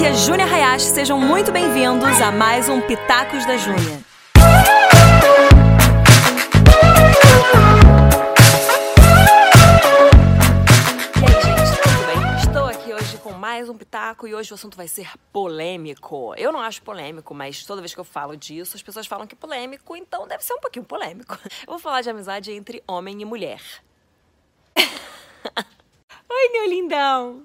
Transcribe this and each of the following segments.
aqui é Júnia Hayashi, sejam muito bem-vindos a mais um Pitacos da Júnia. Mais um Pitaco e hoje o assunto vai ser polêmico. Eu não acho polêmico, mas toda vez que eu falo disso, as pessoas falam que é polêmico, então deve ser um pouquinho polêmico. Eu vou falar de amizade entre homem e mulher. Oi, meu lindão!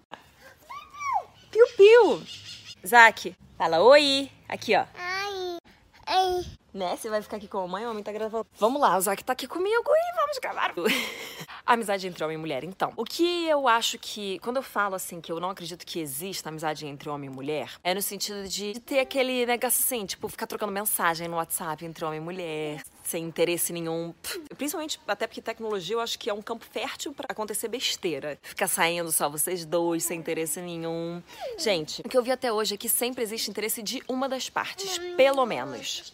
Piu, piu! Zac, fala oi! Aqui, ó. Ai, ai, Né? Você vai ficar aqui com a mamãe, a mamãe tá gravando. Vamos lá, o Zac tá aqui comigo e vamos gravar. amizade entre homem e mulher. Então, o que eu acho que. Quando eu falo assim que eu não acredito que exista amizade entre homem e mulher, é no sentido de, de ter aquele negócio assim, tipo, ficar trocando mensagem no WhatsApp entre homem e mulher. Sem interesse nenhum. Principalmente, até porque tecnologia eu acho que é um campo fértil pra acontecer besteira. Ficar saindo só vocês dois, sem interesse nenhum. Gente, o que eu vi até hoje é que sempre existe interesse de uma das partes, pelo menos.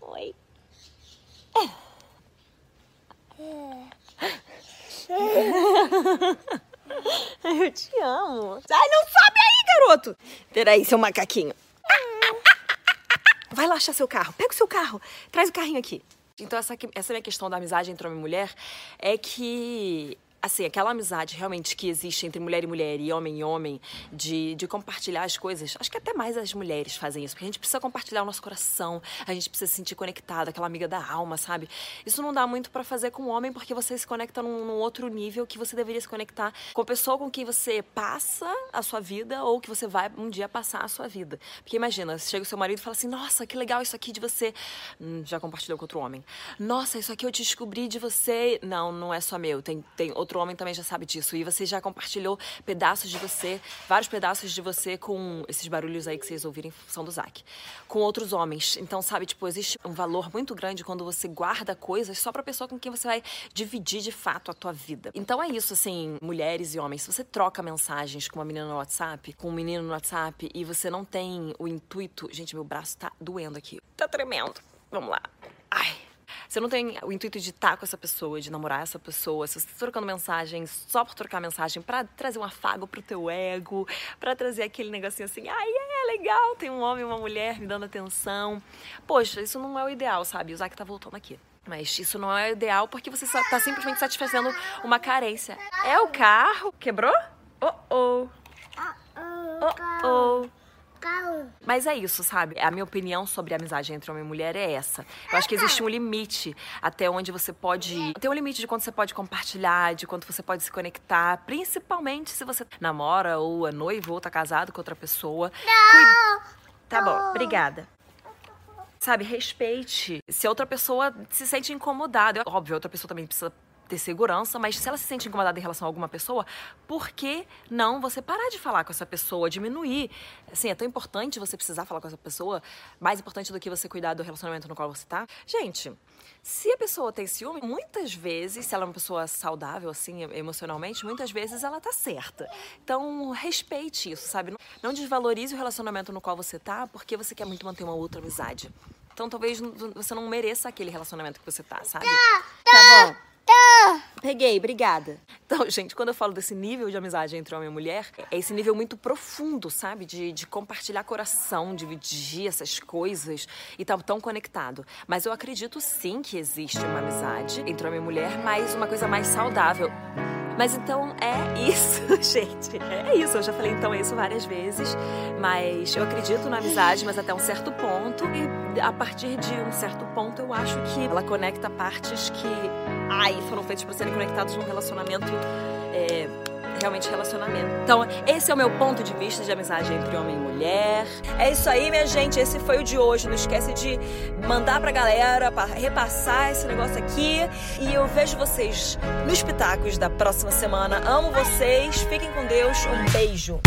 Oi. Eu te amo. Ai, não sobe aí, garoto. Peraí, seu macaquinho. Vai lá achar seu carro. Pega o seu carro. Traz o carrinho aqui. Então, essa, essa minha questão da amizade entre homem e mulher é que, assim, aquela amizade realmente que existe entre mulher e mulher e homem e homem, de, de compartilhar as coisas, acho que até mais as mulheres fazem isso, porque a gente precisa compartilhar o nosso coração, a gente precisa se sentir conectado, aquela amiga da alma, sabe? Isso não dá muito pra fazer com o homem, porque você se conecta num, num outro nível que você deveria se conectar com a pessoa com quem você passa a sua vida ou que você vai um dia passar a sua vida. Porque imagina, chega o seu marido e fala assim: Nossa, que legal isso aqui de você. Hum, já compartilhou com outro homem. Nossa, isso aqui eu descobri de você. Não, não é só meu. Tem, tem outro homem também já sabe disso. E você já compartilhou pedaços de você, vários pedaços de você com esses barulhos aí que vocês ouvirem são do Zac. Com outros homens. Então, sabe, tipo, existe um valor muito grande quando você guarda coisas só pra pessoa com quem você vai dividir de fato a tua vida. Então é isso, assim, mulheres e homens. Se você troca mensagens com uma menina no WhatsApp, com um menino no WhatsApp, e você não tem o intuito. Gente, meu braço tá doendo aqui. Tá tremendo. Vamos lá. Ai. Você não tem o intuito de estar com essa pessoa, de namorar essa pessoa, se você tá trocando mensagem só por trocar mensagem, pra trazer um afago pro teu ego, pra trazer aquele negocinho assim, ai, é legal, tem um homem e uma mulher me dando atenção. Poxa, isso não é o ideal, sabe? O Zac tá voltando aqui. Mas isso não é o ideal porque você só tá simplesmente satisfazendo uma carência. É o carro? Quebrou? Oh, oh. Oh, oh. Mas é isso, sabe? A minha opinião sobre a amizade entre homem e mulher é essa. Eu acho que existe um limite até onde você pode. Tem um limite de quanto você pode compartilhar, de quanto você pode se conectar, principalmente se você namora ou é noivo ou tá casado com outra pessoa. Não! Tá bom, obrigada. Sabe, respeite. Se a outra pessoa se sente incomodada, óbvio, a outra pessoa também precisa ter segurança, mas se ela se sente incomodada em relação a alguma pessoa, por que não você parar de falar com essa pessoa, diminuir? Assim, é tão importante você precisar falar com essa pessoa, mais importante do que você cuidar do relacionamento no qual você tá. Gente, se a pessoa tem ciúme, muitas vezes, se ela é uma pessoa saudável, assim, emocionalmente, muitas vezes ela tá certa. Então, respeite isso, sabe? Não- desvalorize o relacionamento no qual você tá, porque você quer muito manter uma outra amizade. Então, talvez você não mereça aquele relacionamento que você tá, sabe? Tá bom. Peguei, obrigada. Então, gente, quando eu falo desse nível de amizade entre homem e mulher, é esse nível muito profundo, sabe? De, de compartilhar coração, dividir essas coisas e tá tão conectado. Mas eu acredito sim que existe uma amizade entre homem e mulher, mas uma coisa mais saudável. Mas então é isso, gente. É isso. Eu já falei então isso várias vezes. Mas eu acredito na amizade, mas até um certo ponto. E a partir de um certo ponto, eu acho que ela conecta partes que, ai, foram feitas para serem conectadas num relacionamento. é, realmente relacionamento. Então, esse é o meu ponto de vista de amizade entre homem e mulher. É isso aí, minha gente. Esse foi o de hoje. Não esquece de mandar pra galera, pra repassar esse negócio aqui. E eu vejo vocês nos pitacos da próxima semana. Amo vocês. Fiquem com Deus. Um beijo.